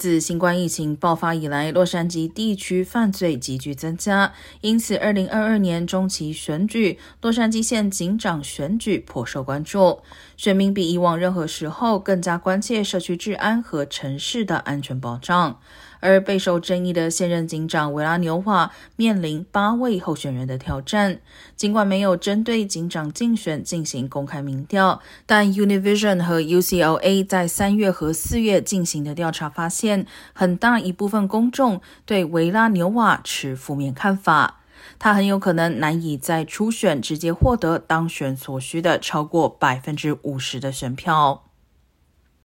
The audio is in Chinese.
自新冠疫情爆发以来，洛杉矶地区犯罪急剧增加，因此2022年中期选举，洛杉矶县警长选举颇受关注。选民比以往任何时候更加关切社区治安和城市的安全保障。而备受争议的现任警长维拉纽瓦面临八位候选人的挑战。尽管没有针对警长竞选进行公开民调，但 Univision 和 UCLA 在三月和四月进行的调查发现，很大一部分公众对维拉纽瓦持负面看法。他很有可能难以在初选直接获得当选所需的超过百分之五十的选票。